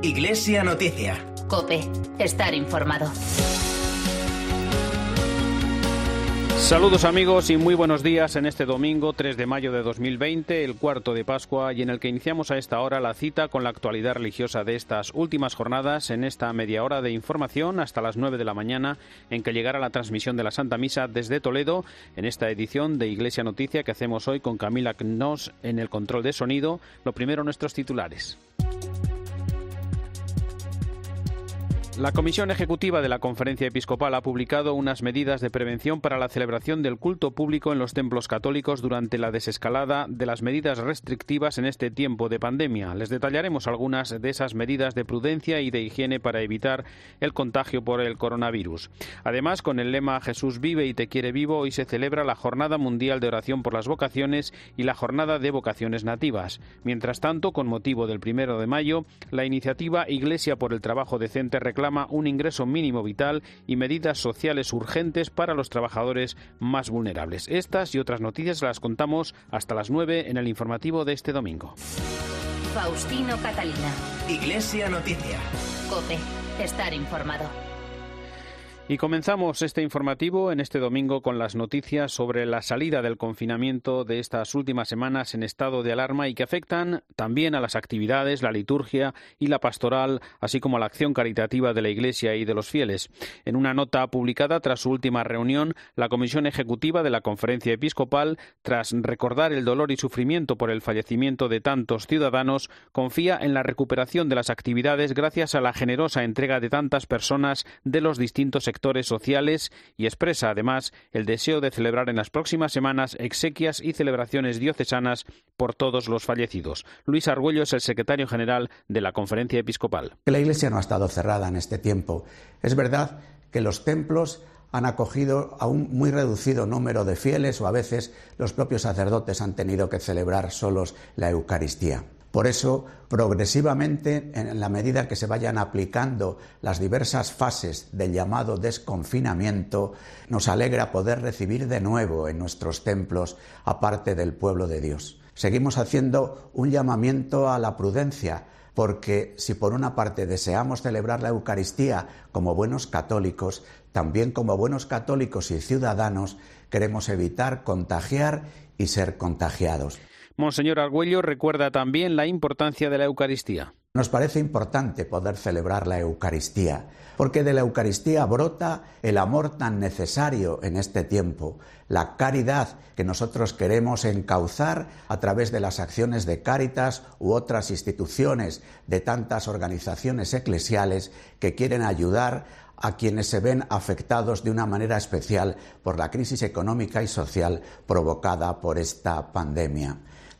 Iglesia Noticia. Cope, estar informado. Saludos amigos y muy buenos días en este domingo 3 de mayo de 2020, el cuarto de Pascua, y en el que iniciamos a esta hora la cita con la actualidad religiosa de estas últimas jornadas en esta media hora de información hasta las 9 de la mañana en que llegará la transmisión de la Santa Misa desde Toledo en esta edición de Iglesia Noticia que hacemos hoy con Camila Knos en el control de sonido. Lo primero nuestros titulares. La Comisión Ejecutiva de la Conferencia Episcopal ha publicado unas medidas de prevención para la celebración del culto público en los templos católicos durante la desescalada de las medidas restrictivas en este tiempo de pandemia. Les detallaremos algunas de esas medidas de prudencia y de higiene para evitar el contagio por el coronavirus. Además, con el lema Jesús vive y te quiere vivo, hoy se celebra la Jornada Mundial de Oración por las Vocaciones y la Jornada de Vocaciones Nativas. Mientras tanto, con motivo del primero de mayo, la iniciativa Iglesia por el Trabajo Decente reclama un ingreso mínimo vital y medidas sociales urgentes para los trabajadores más vulnerables. Estas y otras noticias las contamos hasta las 9 en el informativo de este domingo. Faustino Catalina. Iglesia Noticia. Cope, estar informado. Y comenzamos este informativo en este domingo con las noticias sobre la salida del confinamiento de estas últimas semanas en estado de alarma y que afectan también a las actividades, la liturgia y la pastoral, así como a la acción caritativa de la Iglesia y de los fieles. En una nota publicada tras su última reunión, la Comisión Ejecutiva de la Conferencia Episcopal, tras recordar el dolor y sufrimiento por el fallecimiento de tantos ciudadanos, confía en la recuperación de las actividades gracias a la generosa entrega de tantas personas de los distintos sectores y expresa además el deseo de celebrar en las próximas semanas exequias y celebraciones diocesanas por todos los fallecidos. Luis Argüello es el secretario general de la Conferencia Episcopal. La Iglesia no ha estado cerrada en este tiempo. Es verdad que los templos han acogido a un muy reducido número de fieles o a veces los propios sacerdotes han tenido que celebrar solos la Eucaristía. Por eso, progresivamente, en la medida que se vayan aplicando las diversas fases del llamado desconfinamiento, nos alegra poder recibir de nuevo en nuestros templos a parte del pueblo de Dios. Seguimos haciendo un llamamiento a la prudencia, porque si por una parte deseamos celebrar la Eucaristía como buenos católicos, también como buenos católicos y ciudadanos queremos evitar contagiar y ser contagiados. Monseñor Argüello recuerda también la importancia de la Eucaristía. Nos parece importante poder celebrar la Eucaristía, porque de la Eucaristía brota el amor tan necesario en este tiempo, la caridad que nosotros queremos encauzar a través de las acciones de Cáritas u otras instituciones de tantas organizaciones eclesiales que quieren ayudar a quienes se ven afectados de una manera especial por la crisis económica y social provocada por esta pandemia.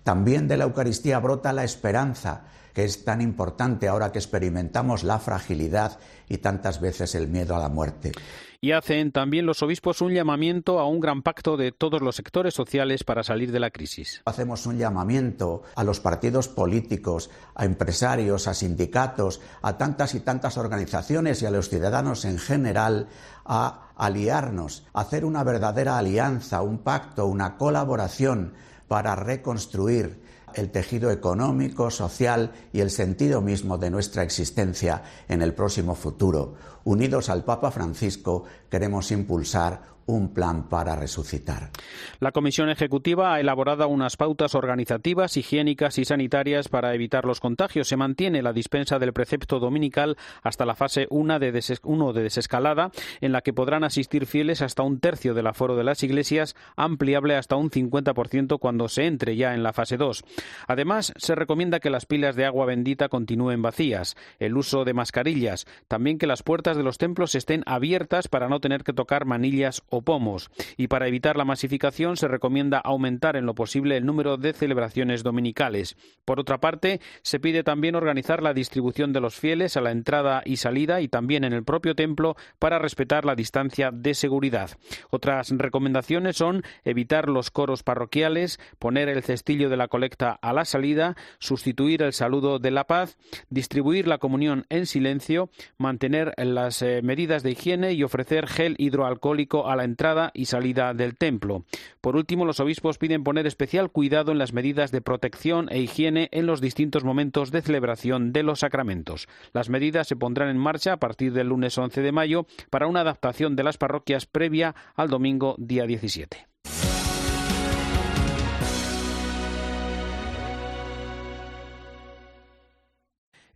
También de la Eucaristía brota la esperanza, que es tan importante ahora que experimentamos la fragilidad y tantas veces el miedo a la muerte. Y hacen también los obispos un llamamiento a un gran pacto de todos los sectores sociales para salir de la crisis. Hacemos un llamamiento a los partidos políticos, a empresarios, a sindicatos, a tantas y tantas organizaciones y a los ciudadanos en general a aliarnos, a hacer una verdadera alianza, un pacto, una colaboración para reconstruir el tejido económico, social y el sentido mismo de nuestra existencia en el próximo futuro. Unidos al Papa Francisco, queremos impulsar un plan para resucitar. La Comisión Ejecutiva ha elaborado unas pautas organizativas, higiénicas y sanitarias para evitar los contagios. Se mantiene la dispensa del precepto dominical hasta la fase 1 de, de desescalada, en la que podrán asistir fieles hasta un tercio del aforo de las iglesias, ampliable hasta un 50% cuando se entre ya en la fase 2. Además, se recomienda que las pilas de agua bendita continúen vacías, el uso de mascarillas, también que las puertas de los templos estén abiertas para no tener que tocar manillas o pomos. Y para evitar la masificación se recomienda aumentar en lo posible el número de celebraciones dominicales. Por otra parte, se pide también organizar la distribución de los fieles a la entrada y salida y también en el propio templo para respetar la distancia de seguridad. Otras recomendaciones son evitar los coros parroquiales, poner el cestillo de la colecta a la salida, sustituir el saludo de la paz, distribuir la comunión en silencio, mantener las eh, medidas de higiene y ofrecer gel hidroalcohólico a la entrada y salida del templo. Por último, los obispos piden poner especial cuidado en las medidas de protección e higiene en los distintos momentos de celebración de los sacramentos. Las medidas se pondrán en marcha a partir del lunes 11 de mayo para una adaptación de las parroquias previa al domingo día 17.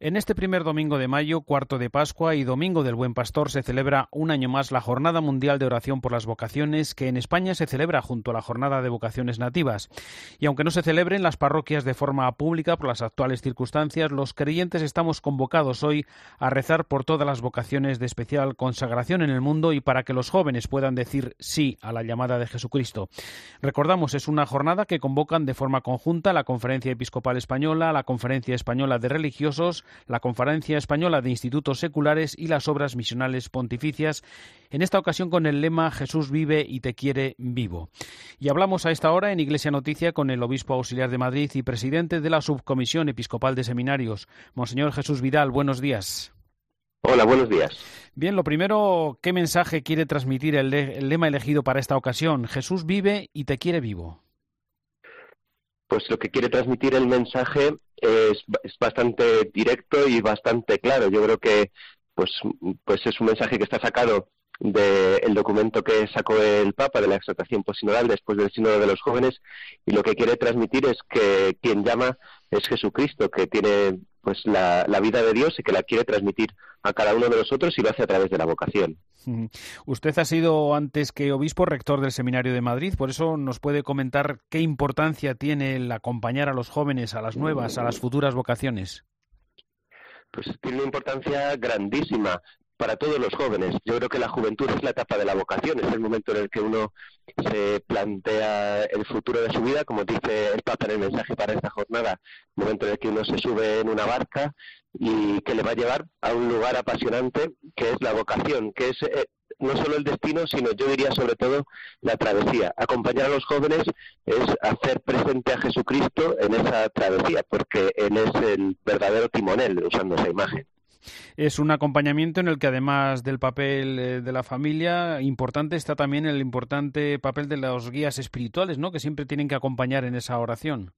En este primer domingo de mayo, cuarto de Pascua y domingo del Buen Pastor se celebra un año más la Jornada Mundial de Oración por las Vocaciones, que en España se celebra junto a la Jornada de Vocaciones Nativas. Y aunque no se celebre en las parroquias de forma pública por las actuales circunstancias, los creyentes estamos convocados hoy a rezar por todas las vocaciones de especial consagración en el mundo y para que los jóvenes puedan decir sí a la llamada de Jesucristo. Recordamos, es una jornada que convocan de forma conjunta la Conferencia Episcopal Española, la Conferencia Española de Religiosos, la Conferencia Española de Institutos Seculares y las Obras Misionales Pontificias, en esta ocasión con el lema Jesús vive y te quiere vivo. Y hablamos a esta hora en Iglesia Noticia con el Obispo Auxiliar de Madrid y presidente de la Subcomisión Episcopal de Seminarios, Monseñor Jesús Vidal. Buenos días. Hola, buenos días. Bien, lo primero, ¿qué mensaje quiere transmitir el, lema elegido para esta ocasión? Jesús vive y te quiere vivo pues lo que quiere transmitir el mensaje es, bastante directo y bastante claro. Yo creo que pues, pues es un mensaje que está sacado del documento que sacó el Papa de la exhortación posinodal después del sínodo de los jóvenes y lo que quiere transmitir es que quien llama es Jesucristo, que tiene pues la, vida de Dios y que la quiere transmitir a cada uno de nosotros y lo hace a través de la vocación. Usted ha sido antes que obispo rector del Seminario de Madrid, por eso nos puede comentar qué importancia tiene el acompañar a los jóvenes, a las nuevas, a las futuras vocaciones. Pues tiene una importancia grandísima para todos los jóvenes. Yo creo que la juventud es la etapa de la vocación, es el momento en el que uno se plantea el futuro de su vida, como dice el Papa en el mensaje para esta jornada, momento en el que uno se sube en una barca y que le va a llevar a un lugar apasionante que es la vocación, que es eh, no solo el destino, sino yo diría sobre todo la travesía. Acompañar a los jóvenes es hacer presente a Jesucristo en esa travesía, porque Él es el verdadero timonel, usando esa imagen. Es un acompañamiento en el que además del papel eh, de la familia, importante está también el importante papel de los guías espirituales, ¿no? Que siempre tienen que acompañar en esa oración.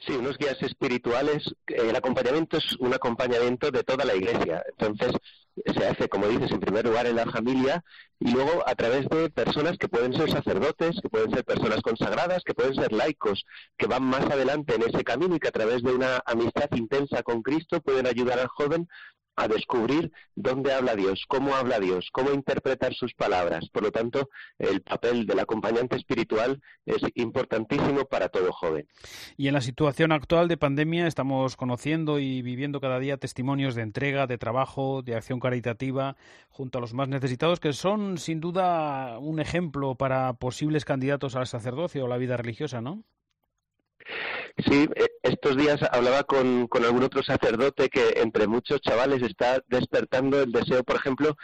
Sí, unos guías espirituales. El acompañamiento es un acompañamiento de toda la Iglesia. Entonces, se hace, como dices, en primer lugar en la familia y luego a través de personas que pueden ser sacerdotes, que pueden ser personas consagradas, que pueden ser laicos, que van más adelante en ese camino y que a través de una amistad intensa con Cristo pueden ayudar al joven a descubrir dónde habla Dios, cómo habla Dios, cómo interpretar sus palabras. Por lo tanto, el papel del acompañante espiritual es importantísimo para todo joven. Y en la situación actual de pandemia estamos conociendo y viviendo cada día testimonios de entrega, de trabajo, de acción caritativa junto a los más necesitados, que son sin duda un ejemplo para posibles candidatos al sacerdocio o la vida religiosa, ¿no? Sí, eh, estos días hablaba con, algún otro sacerdote que entre muchos chavales está despertando el deseo, por ejemplo,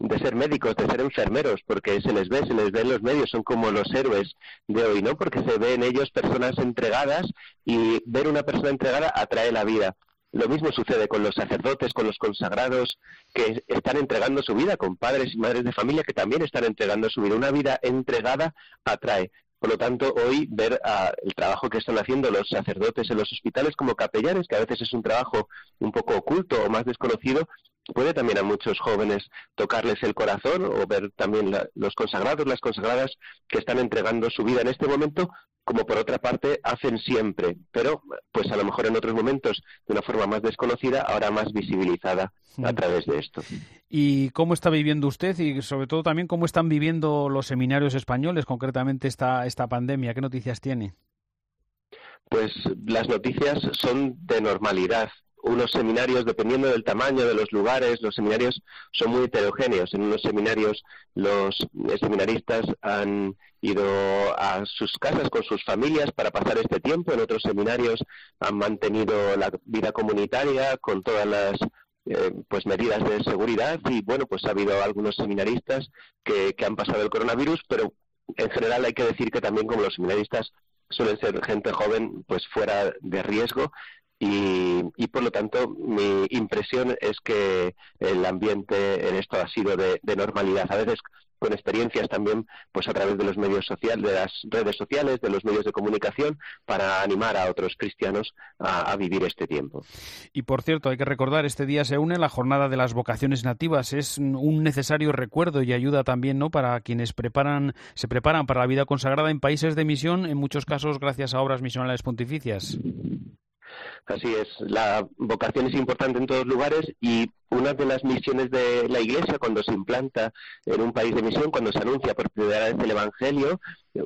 de ser médicos, de ser enfermeros, porque se les ve, se les ve en los medios, son como los héroes de hoy, ¿no? Porque se ven en ellos personas entregadas y ver una persona entregada atrae la vida. Lo mismo sucede con los sacerdotes, con los consagrados, que están entregando su vida, con padres y madres de familia que también están entregando su vida. Una vida entregada atrae. Por lo tanto, hoy ver ah, el trabajo que están haciendo los sacerdotes en los hospitales como capellanes, que a veces es un trabajo un poco oculto o más desconocido, puede también a muchos jóvenes tocarles el corazón o ver también los consagrados, las consagradas que están entregando su vida en este momento, como por otra parte hacen siempre, pero pues a lo mejor en otros momentos de una forma más desconocida, ahora más visibilizada a través de esto. ¿Y cómo está viviendo usted y sobre todo también cómo están viviendo los seminarios españoles concretamente esta, esta pandemia? ¿Qué noticias tiene? Pues las noticias son de normalidad unos seminarios, dependiendo del tamaño de los lugares, los seminarios son muy heterogéneos. En unos seminarios los seminaristas han ido a sus casas con sus familias para pasar este tiempo, en otros seminarios han mantenido la vida comunitaria con todas las eh, pues medidas de seguridad. Y bueno pues ha habido algunos seminaristas que, que han pasado el coronavirus pero en general hay que decir que también como los seminaristas suelen ser gente joven pues fuera de riesgo y, por lo tanto mi impresión es que el ambiente en esto ha sido de, de normalidad. A veces con experiencias también pues a través de los medios sociales, de las redes sociales, de los medios de comunicación, para animar a otros cristianos a, a, vivir este tiempo. Y por cierto, hay que recordar, este día se une la jornada de las vocaciones nativas. Es un necesario recuerdo y ayuda también ¿no? para quienes preparan, se preparan para la vida consagrada en países de misión, en muchos casos gracias a obras misionales pontificias. Así es, la vocación es importante en todos lugares y una de las misiones de la Iglesia cuando se implanta en un país de misión, cuando se anuncia por primera vez el Evangelio,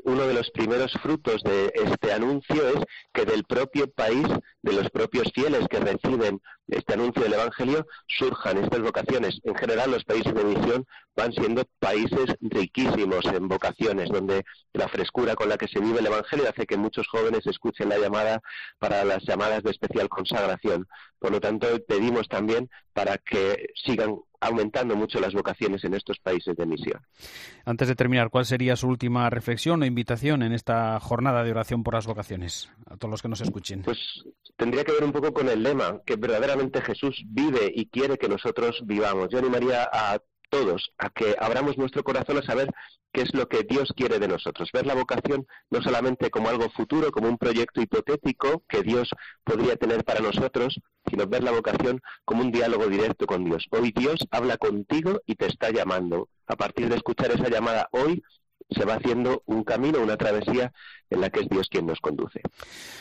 uno de los primeros frutos de este anuncio es que del propio país, de los propios fieles que reciben este anuncio del Evangelio, surjan estas vocaciones. En general, los países de misión van siendo países riquísimos en vocaciones, donde la frescura con la que se vive el Evangelio hace que muchos jóvenes escuchen la llamada para las llamadas de especial consagración. Por lo tanto, pedimos también para que sigan aumentando mucho las vocaciones en estos países de misión. Antes de terminar, ¿cuál sería su última reflexión o invitación en esta jornada de oración por las vocaciones a todos los que nos escuchen? Pues tendría que ver un poco con el lema, que verdaderamente Jesús vive y quiere que nosotros vivamos. Yo animaría a todos a que abramos nuestro corazón a saber qué es lo que Dios quiere de nosotros. Ver la vocación no solamente como algo futuro, como un proyecto hipotético que Dios podría tener para nosotros, sino ver la vocación como un diálogo directo con Dios. Hoy Dios habla contigo y te está llamando. A partir de escuchar esa llamada hoy, se va haciendo un camino, una travesía en la que es Dios quien nos conduce.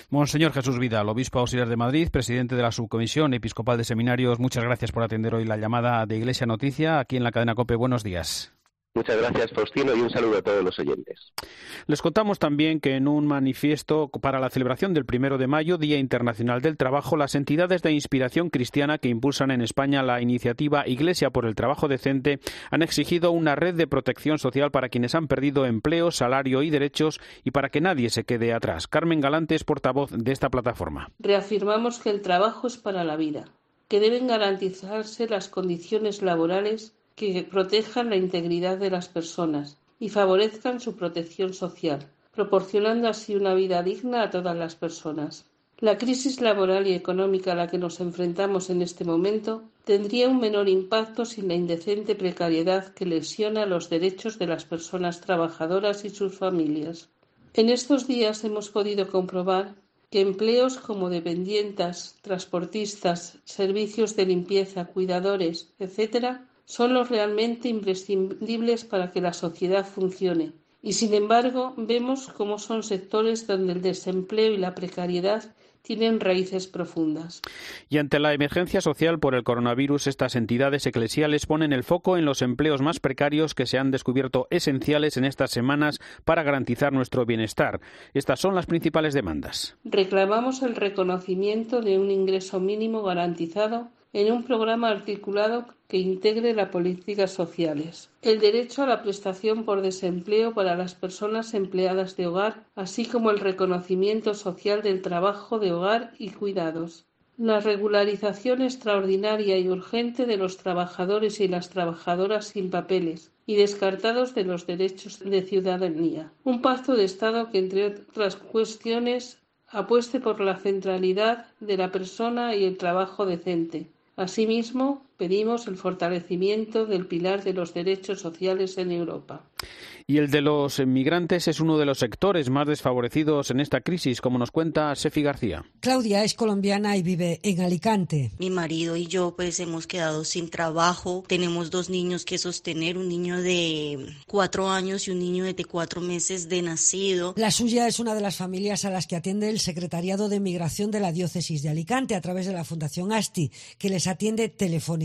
Monseñor Jesús Vidal, obispo auxiliar de Madrid, presidente de la Subcomisión Episcopal de Seminarios, muchas gracias por atender hoy la llamada de Iglesia Noticia aquí en la cadena COPE. Buenos días. Muchas gracias, Faustino, y un saludo a todos los oyentes. Les contamos también que en un manifiesto para la celebración del primero de mayo, Día Internacional del Trabajo, las entidades de inspiración cristiana que impulsan en España la iniciativa Iglesia por el Trabajo Decente han exigido una red de protección social para quienes han perdido empleo, salario y derechos y para que nadie se quede atrás. Carmen Galante es portavoz de esta plataforma. Reafirmamos que el trabajo es para la vida, que deben garantizarse las condiciones laborales que protejan la integridad de las personas y favorezcan su protección social, proporcionando así una vida digna a todas las personas. La crisis laboral y económica a la que nos enfrentamos en este momento tendría un menor impacto sin la indecente precariedad que lesiona los derechos de las personas trabajadoras y sus familias. En estos días hemos podido comprobar que empleos como dependientas, transportistas, servicios de limpieza, cuidadores, etc., son los realmente imprescindibles para que la sociedad funcione. Y sin embargo, vemos cómo son sectores donde el desempleo y la precariedad tienen raíces profundas. Y ante la emergencia social por el coronavirus, estas entidades eclesiales ponen el foco en los empleos más precarios que se han descubierto esenciales en estas semanas para garantizar nuestro bienestar. Estas son las principales demandas. Reclamamos el reconocimiento de un ingreso mínimo garantizado en un programa articulado que integre las políticas sociales. El derecho a la prestación por desempleo para las personas empleadas de hogar, así como el reconocimiento social del trabajo de hogar y cuidados. La regularización extraordinaria y urgente de los trabajadores y las trabajadoras sin papeles y descartados de los derechos de ciudadanía. Un pacto de Estado que, entre otras cuestiones, apueste por la centralidad de la persona y el trabajo decente, Asimismo, pedimos el fortalecimiento del pilar de los derechos sociales en Europa. Y el de los inmigrantes es uno de los sectores más desfavorecidos en esta crisis, como nos cuenta Sefi García. Claudia es colombiana y vive en Alicante. Mi marido y yo pues hemos quedado sin trabajo. Tenemos dos niños que sostener, un niño de cuatro años y un niño de cuatro meses de nacido. La suya es una de las familias a las que atiende el Secretariado de Migración de la Diócesis de Alicante a través de la Fundación ASTI, que les atiende telefónicamente.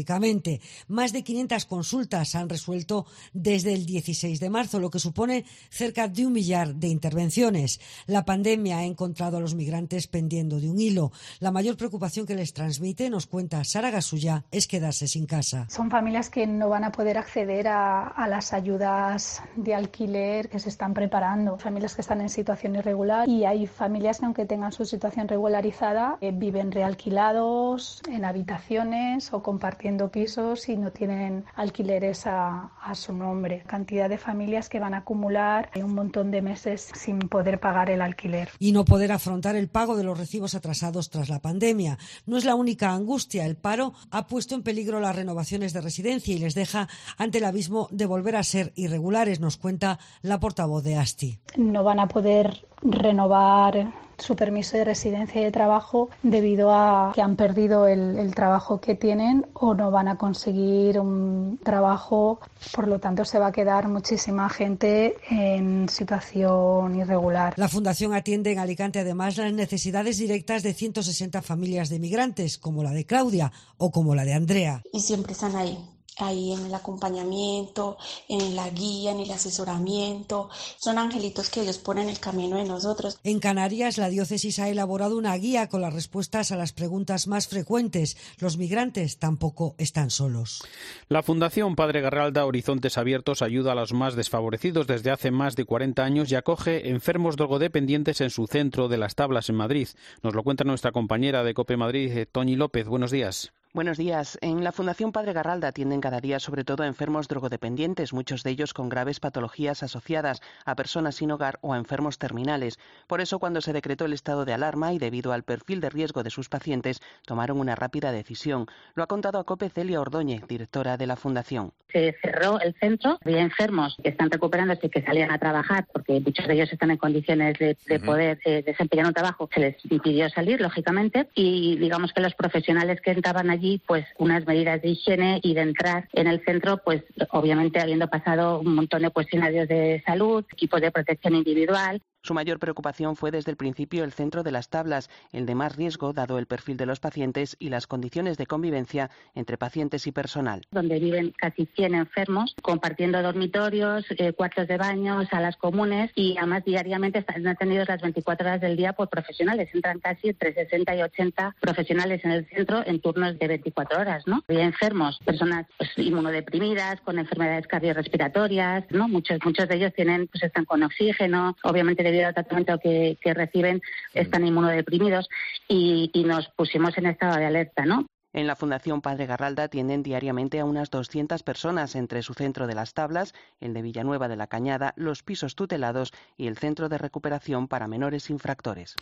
Más de 500 consultas han resuelto desde el 16 de marzo, lo que supone cerca de un millar de intervenciones. La pandemia ha encontrado a los migrantes pendiendo de un hilo. La mayor preocupación que les transmite, nos cuenta Sara Gasulla, es quedarse sin casa. Son familias que no van a poder acceder a, a las ayudas de alquiler que se están preparando. Familias que están en situación irregular y hay familias que aunque tengan su situación regularizada eh, viven realquilados en habitaciones o compartiendo compartiendo pisos y no tienen alquileres a, a su nombre. Cantidad de familias que van a acumular un montón de meses sin poder pagar el alquiler. Y no poder afrontar el pago de los recibos atrasados tras la pandemia. No es la única angustia. El paro ha puesto en peligro las renovaciones de residencia y les deja ante el abismo de volver a ser irregulares, nos cuenta la portavoz de ASTI. No van a poder renovar su permiso de residencia y de trabajo debido a que han perdido el, el, trabajo que tienen o no van a conseguir un trabajo. Por lo tanto, se va a quedar muchísima gente en situación irregular. La Fundación atiende en Alicante además las necesidades directas de 160 familias de migrantes, como la de Claudia o como la de Andrea. Y siempre están ahí ahí en el acompañamiento, en la guía, en el asesoramiento. Son angelitos que Dios pone en el camino de nosotros. En Canarias, la diócesis ha elaborado una guía con las respuestas a las preguntas más frecuentes. Los migrantes tampoco están solos. La Fundación Padre Garralda Horizontes Abiertos ayuda a los más desfavorecidos desde hace más de 40 años y acoge enfermos drogodependientes en su centro de las tablas en Madrid. Nos lo cuenta nuestra compañera de Cope Madrid, Toñi López. Buenos días. Buenos días. En la Fundación Padre Garralda atienden cada día sobre todo a enfermos drogodependientes, muchos de ellos con graves patologías asociadas a personas sin hogar o a enfermos terminales. Por eso, cuando se decretó el estado de alarma y debido al perfil de riesgo de sus pacientes, tomaron una rápida decisión. Lo ha contado a COPE Celia Ordóñez, directora de la Fundación. Se cerró el centro, había enfermos que están recuperándose y que salían a trabajar porque muchos de ellos están en condiciones de, de uh -huh. poder eh, desempeñar un trabajo. Se les impidió salir, lógicamente, y digamos que los profesionales que entraban allí allí pues unas medidas de higiene y de entrar en el centro pues obviamente habiendo pasado un montón de cuestionarios de salud, equipos de protección individual. Su mayor preocupación fue desde el principio el centro de las tablas, el de más riesgo dado el perfil de los pacientes y las condiciones de convivencia entre pacientes y personal. Donde viven casi 100 enfermos, compartiendo dormitorios, eh, cuartos de baño, salas comunes y además diariamente están atendidos las 24 horas del día por profesionales. Entran casi entre 60 y 80 profesionales en el centro en turnos de 24 horas, ¿no? Hay enfermos, personas pues, inmunodeprimidas, con enfermedades cardiorrespiratorias, ¿no? Muchos, muchos de ellos tienen, pues están con oxígeno, obviamente debido al tratamiento que, que reciben están inmunodeprimidos y, y nos pusimos en estado de alerta, ¿no? En la Fundación Padre Garralda atienden diariamente a unas 200 personas entre su centro de las tablas, el de Villanueva de la Cañada, los pisos tutelados y el centro de recuperación para menores infractores.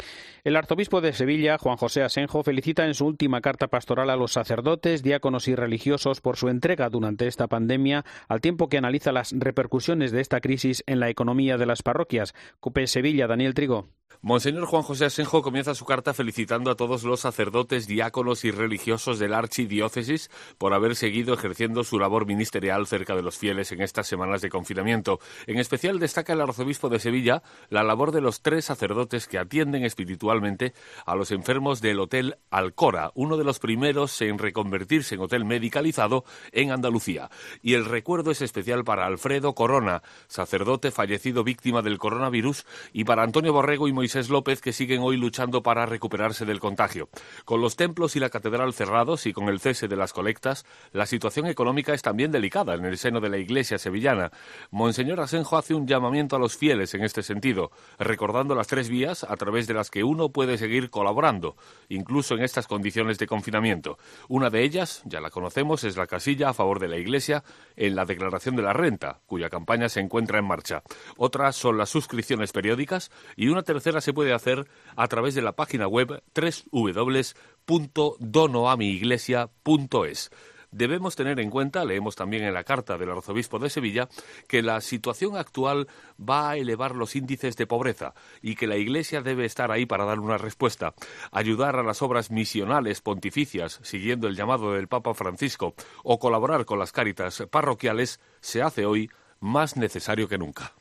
El arzobispo de Sevilla, Juan José Asenjo, felicita en su última carta pastoral a los sacerdotes, diáconos y religiosos por su entrega durante esta pandemia, al tiempo que analiza las repercusiones de esta crisis en la economía de las parroquias. Cope Sevilla, Daniel Trigo. Monseñor Juan José Asenjo comienza su carta felicitando a todos los sacerdotes, diáconos y religiosos de la archidiócesis por haber seguido ejerciendo su labor ministerial cerca de los fieles en estas semanas de confinamiento. En especial destaca el arzobispo de Sevilla la labor de los tres sacerdotes que atienden espiritualmente a los enfermos del Hotel Alcora, uno de los primeros en reconvertirse en hotel medicalizado en Andalucía. Y el recuerdo es especial para Alfredo Corona, sacerdote fallecido víctima del coronavirus, y para Antonio Borrego y Moisés López, que siguen hoy luchando para recuperarse del contagio. Con los templos y la catedral cerrados y con el cese de las colectas, la situación económica es también delicada en el seno de la Iglesia sevillana. Monseñor Asenjo hace un llamamiento a los fieles en este sentido, recordando las tres vías a través de las que uno puede seguir colaborando, incluso en estas condiciones de confinamiento. Una de ellas, ya la conocemos, es la casilla a favor de la Iglesia en la declaración de la renta, cuya campaña se encuentra en marcha. Otras son las suscripciones periódicas y una tercera se puede hacer a través de la página web www.donoamiiglesia.es. Debemos tener en cuenta, leemos también en la carta del arzobispo de Sevilla, que la situación actual va a elevar los índices de pobreza y que la Iglesia debe estar ahí para dar una respuesta. Ayudar a las obras misionales pontificias, siguiendo el llamado del Papa Francisco, o colaborar con las cáritas parroquiales, se hace hoy más necesario que nunca.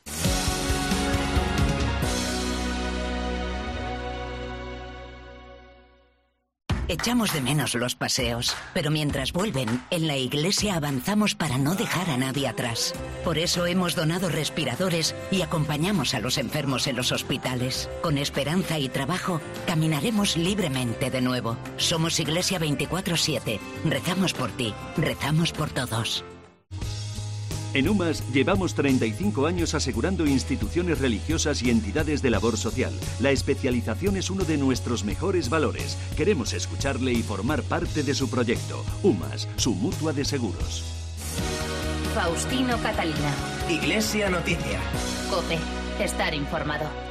Echamos de menos los paseos, pero mientras vuelven, en la iglesia avanzamos para no dejar a nadie atrás. Por eso hemos donado respiradores y acompañamos a los enfermos en los hospitales. Con esperanza y trabajo, caminaremos libremente de nuevo. Somos Iglesia 24-7. Rezamos por ti, rezamos por todos. En UMAS llevamos 35 años asegurando instituciones religiosas y entidades de labor social. La especialización es uno de nuestros mejores valores. Queremos escucharle y formar parte de su proyecto. UMAS, su mutua de seguros. Faustino Catalina. Iglesia Noticia. Cope. Estar informado.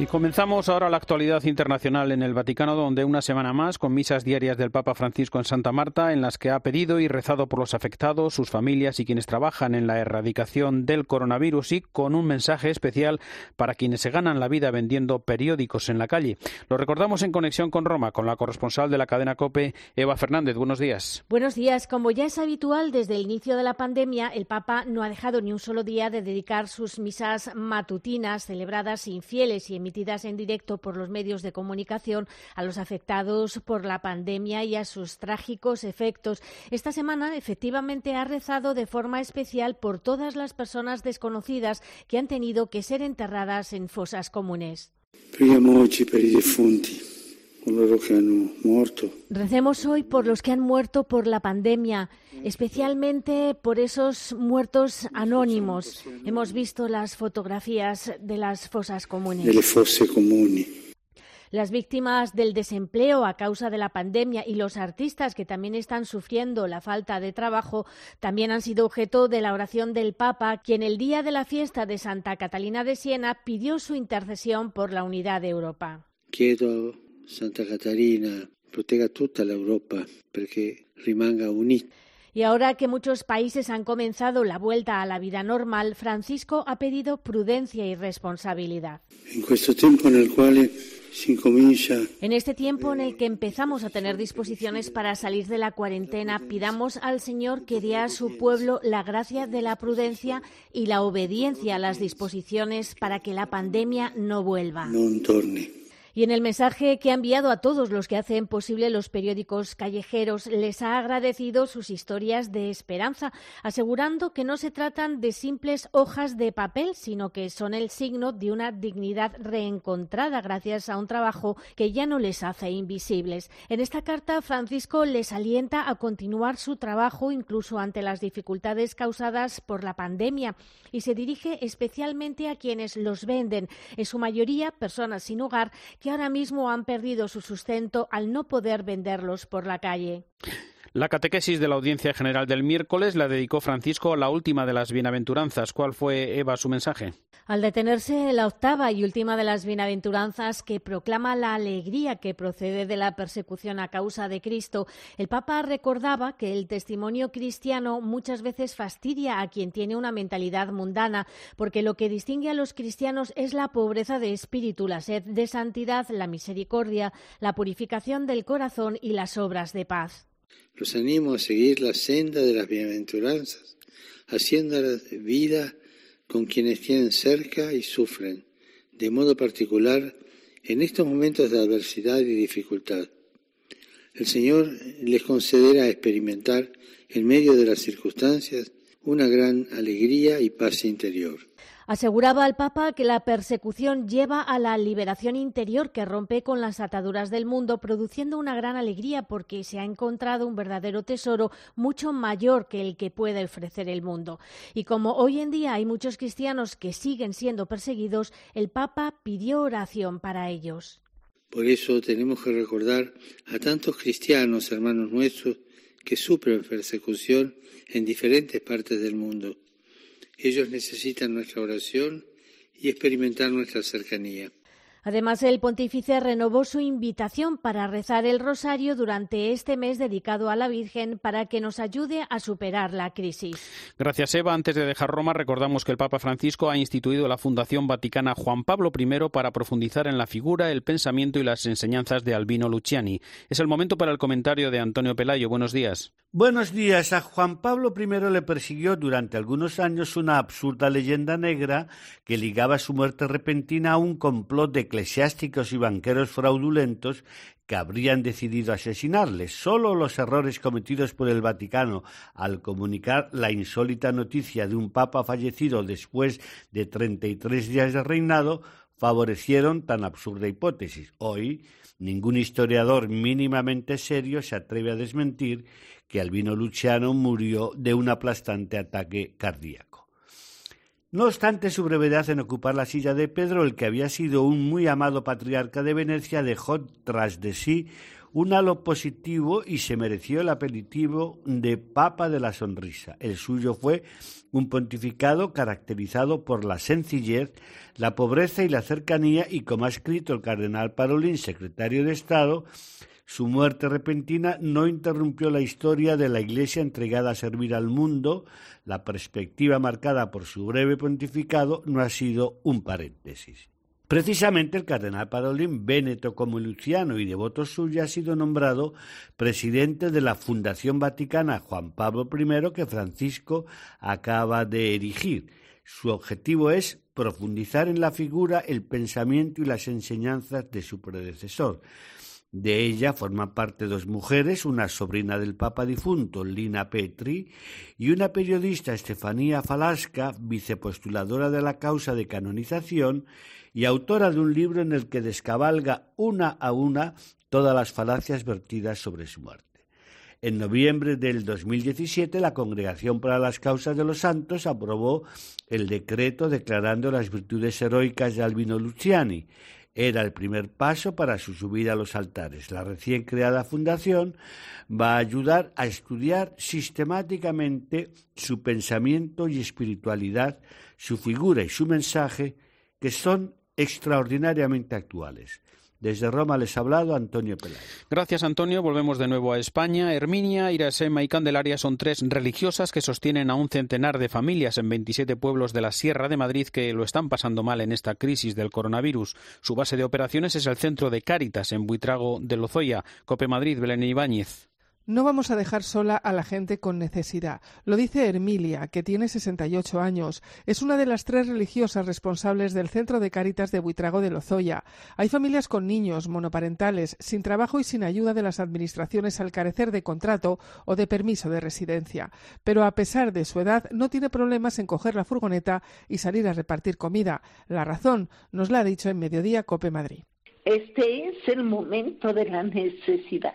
Y comenzamos ahora la actualidad internacional en el Vaticano, donde una semana más, con misas diarias del Papa Francisco en Santa Marta, en las que ha pedido y rezado por los afectados, sus familias y quienes trabajan en la erradicación del coronavirus y con un mensaje especial para quienes se ganan la vida vendiendo periódicos en la calle. Lo recordamos en conexión con Roma, con la corresponsal de la cadena COPE, Eva Fernández. Buenos días. Buenos días. Como ya es habitual desde el inicio de la pandemia, el Papa no ha dejado ni un solo día de dedicar sus misas matutinas celebradas sin fieles y en directo por los medios de comunicación a los afectados por la pandemia y a sus trágicos efectos. Esta semana, efectivamente, ha rezado de forma especial por todas las personas desconocidas que han tenido que ser enterradas en fosas comunes. Recemos hoy por los que han muerto por la pandemia, especialmente por esos muertos anónimos. Hemos visto las fotografías de las fosas comunes. Las víctimas del desempleo a causa de la pandemia y los artistas que también están sufriendo la falta de trabajo también han sido objeto de la oración del Papa, quien el día de la fiesta de Santa Catalina de Siena pidió su intercesión por la unidad de Europa. Quiero Santa Catarina proteja toda la Europa porque rimanga unida. Y ahora que muchos países han comenzado la vuelta a la vida normal, Francisco ha pedido prudencia y responsabilidad. En este tiempo en este tiempo en el que empezamos a tener disposiciones para salir de la cuarentena, pidamos al Señor que dé a su pueblo la gracia de la prudencia y la obediencia a las disposiciones para que la pandemia no vuelva. No. Y en el mensaje que ha enviado a todos los que hacen posible los periódicos callejeros, les ha agradecido sus historias de esperanza, asegurando que no se tratan de simples hojas de papel, sino que son el signo de una dignidad reencontrada gracias a un trabajo que ya no les hace invisibles. En esta carta, Francisco les alienta a continuar su trabajo incluso ante las dificultades causadas por la pandemia y se dirige especialmente a quienes los venden, en su mayoría personas sin hogar ahora mismo han perdido su sustento al no poder venderlos por la calle. La catequesis de la Audiencia General del miércoles la dedicó Francisco a la última de las bienaventuranzas. ¿Cuál fue, Eva, su mensaje? Al detenerse la octava y última de las bienaventuranzas que proclama la alegría que procede de la persecución a causa de Cristo, el Papa recordaba que el testimonio cristiano muchas veces fastidia a quien tiene una mentalidad mundana, porque lo que distingue a los cristianos es la pobreza de espíritu, la sed de santidad, la misericordia, la purificación del corazón y las obras de paz. Los animo a seguir la senda de las bienaventuranzas, haciendo la vida con quienes tienen cerca y sufren, de modo particular en estos momentos de adversidad y dificultad. El Señor les concederá experimentar en medio de las circunstancias una gran alegría y paz interior. Aseguraba al Papa que la persecución lleva a la liberación interior que rompe con las ataduras del mundo, produciendo una gran alegría porque se ha encontrado un verdadero tesoro mucho mayor que el que puede ofrecer el mundo. Y como hoy en día hay muchos cristianos que siguen siendo perseguidos, el Papa pidió oración para ellos. Por eso tenemos que recordar a tantos cristianos, hermanos nuestros, que sufren persecución en diferentes partes del mundo ellos necesitan nuestra oración y experimentar nuestra cercanía. Además, el pontífice renovó su invitación para rezar el rosario durante este mes dedicado a la Virgen para que nos ayude a superar la crisis. Gracias, Eva. Antes de dejar Roma, recordamos que el Papa Francisco ha instituido la Fundación Vaticana Juan Pablo I para profundizar en la figura, el pensamiento y las enseñanzas de Albino Luciani. Es el momento para el comentario de Antonio Pelayo. Buenos días. Buenos días. A Juan Pablo I le persiguió durante algunos años una absurda leyenda negra que ligaba su muerte repentina a un complot de eclesiásticos y banqueros fraudulentos que habrían decidido asesinarle. Solo los errores cometidos por el Vaticano al comunicar la insólita noticia de un papa fallecido después de 33 días de reinado favorecieron tan absurda hipótesis. Hoy, ningún historiador mínimamente serio se atreve a desmentir que Albino Luciano murió de un aplastante ataque cardíaco. No obstante su brevedad en ocupar la silla de Pedro, el que había sido un muy amado patriarca de Venecia, dejó tras de sí un halo positivo y se mereció el apelativo de Papa de la Sonrisa. El suyo fue un pontificado caracterizado por la sencillez, la pobreza y la cercanía, y como ha escrito el cardenal Parolin, secretario de Estado, su muerte repentina no interrumpió la historia de la Iglesia entregada a servir al mundo. La perspectiva marcada por su breve pontificado no ha sido un paréntesis. Precisamente el cardenal Parolin, Véneto como Luciano y devoto suyo, ha sido nombrado presidente de la Fundación Vaticana Juan Pablo I que Francisco acaba de erigir. Su objetivo es profundizar en la figura, el pensamiento y las enseñanzas de su predecesor. De ella forman parte dos mujeres, una sobrina del Papa difunto, Lina Petri, y una periodista, Estefanía Falasca, vicepostuladora de la causa de canonización y autora de un libro en el que descabalga una a una todas las falacias vertidas sobre su muerte. En noviembre del 2017, la Congregación para las Causas de los Santos aprobó el decreto declarando las virtudes heroicas de Albino Luciani, era el primer paso para su subida a los altares. La recién creada fundación va a ayudar a estudiar sistemáticamente su pensamiento y espiritualidad, su figura y su mensaje, que son extraordinariamente actuales. Desde Roma les ha hablado Antonio Peláez. Gracias, Antonio. Volvemos de nuevo a España. Herminia, Irasema y Candelaria son tres religiosas que sostienen a un centenar de familias en 27 pueblos de la Sierra de Madrid que lo están pasando mal en esta crisis del coronavirus. Su base de operaciones es el centro de Cáritas en Buitrago de Lozoya. Cope Madrid, Belén Ibáñez. No vamos a dejar sola a la gente con necesidad. Lo dice Hermilia, que tiene 68 años. Es una de las tres religiosas responsables del Centro de Cáritas de Buitrago de Lozoya. Hay familias con niños, monoparentales, sin trabajo y sin ayuda de las administraciones al carecer de contrato o de permiso de residencia. Pero a pesar de su edad, no tiene problemas en coger la furgoneta y salir a repartir comida. La razón nos la ha dicho en Mediodía Cope Madrid. Este es el momento de la necesidad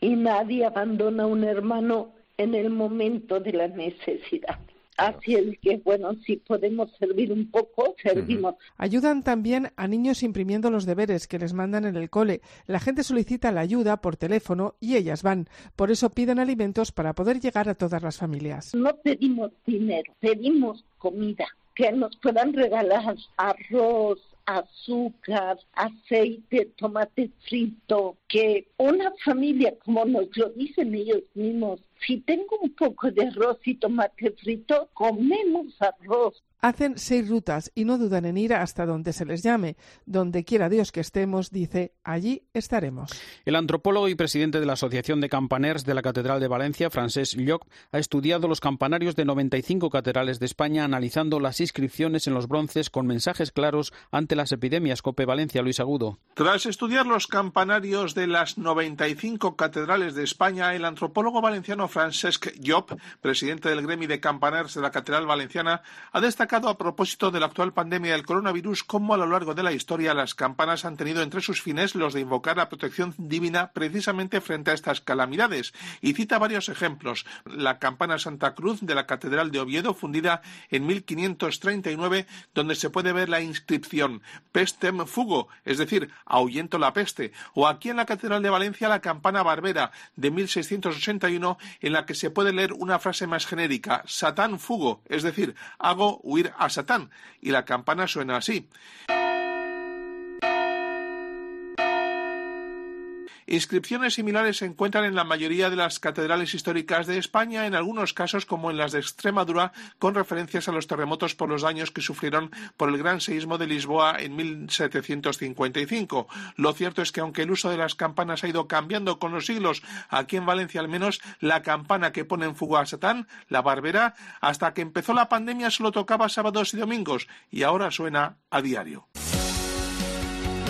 y nadie abandona a un hermano en el momento de la necesidad. Así es que, bueno, si podemos servir un poco, servimos. Ayudan también a niños imprimiendo los deberes que les mandan en el cole. La gente solicita la ayuda por teléfono y ellas van. Por eso piden alimentos para poder llegar a todas las familias. No pedimos dinero, pedimos comida. Que nos puedan regalar arroz, azúcar, aceite, tomate frito, que una familia, como nos lo dicen ellos mismos, si tengo un poco de arroz y tomate frito, comemos arroz. Hacen seis rutas y no dudan en ir hasta donde se les llame. Donde quiera Dios que estemos, dice, allí estaremos. El antropólogo y presidente de la Asociación de Campaners de la Catedral de Valencia, Francesc Lloc, ha estudiado los campanarios de 95 catedrales de España, analizando las inscripciones en los bronces con mensajes claros ante las epidemias. Cope Valencia, Luis Agudo. Tras estudiar los campanarios de las 95 catedrales de España, el antropólogo valenciano Francesc Llop, presidente del gremio de campaners de la Catedral Valenciana, ha destacado a propósito de la actual pandemia del coronavirus cómo a lo largo de la historia las campanas han tenido entre sus fines los de invocar la protección divina precisamente frente a estas calamidades. Y cita varios ejemplos. La campana Santa Cruz de la Catedral de Oviedo, fundida en 1539, donde se puede ver la inscripción Pestem Fugo, es decir, ahuyento la peste. O aquí en la Catedral de Valencia, la campana Barbera de 1681, en la que se puede leer una frase más genérica, Satán Fugo, es decir, hago a Satán. Y la campana suena así. Inscripciones similares se encuentran en la mayoría de las catedrales históricas de España, en algunos casos como en las de Extremadura, con referencias a los terremotos por los daños que sufrieron por el gran seísmo de Lisboa en 1755. Lo cierto es que aunque el uso de las campanas ha ido cambiando con los siglos, aquí en Valencia al menos la campana que pone en fuga a Satán, la barbera, hasta que empezó la pandemia solo tocaba sábados y domingos y ahora suena a diario.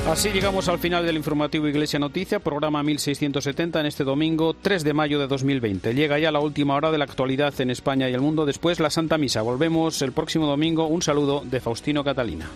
Así llegamos al final del informativo Iglesia Noticia, programa 1670 en este domingo 3 de mayo de 2020. Llega ya la última hora de la actualidad en España y el mundo, después la Santa Misa. Volvemos el próximo domingo. Un saludo de Faustino Catalina.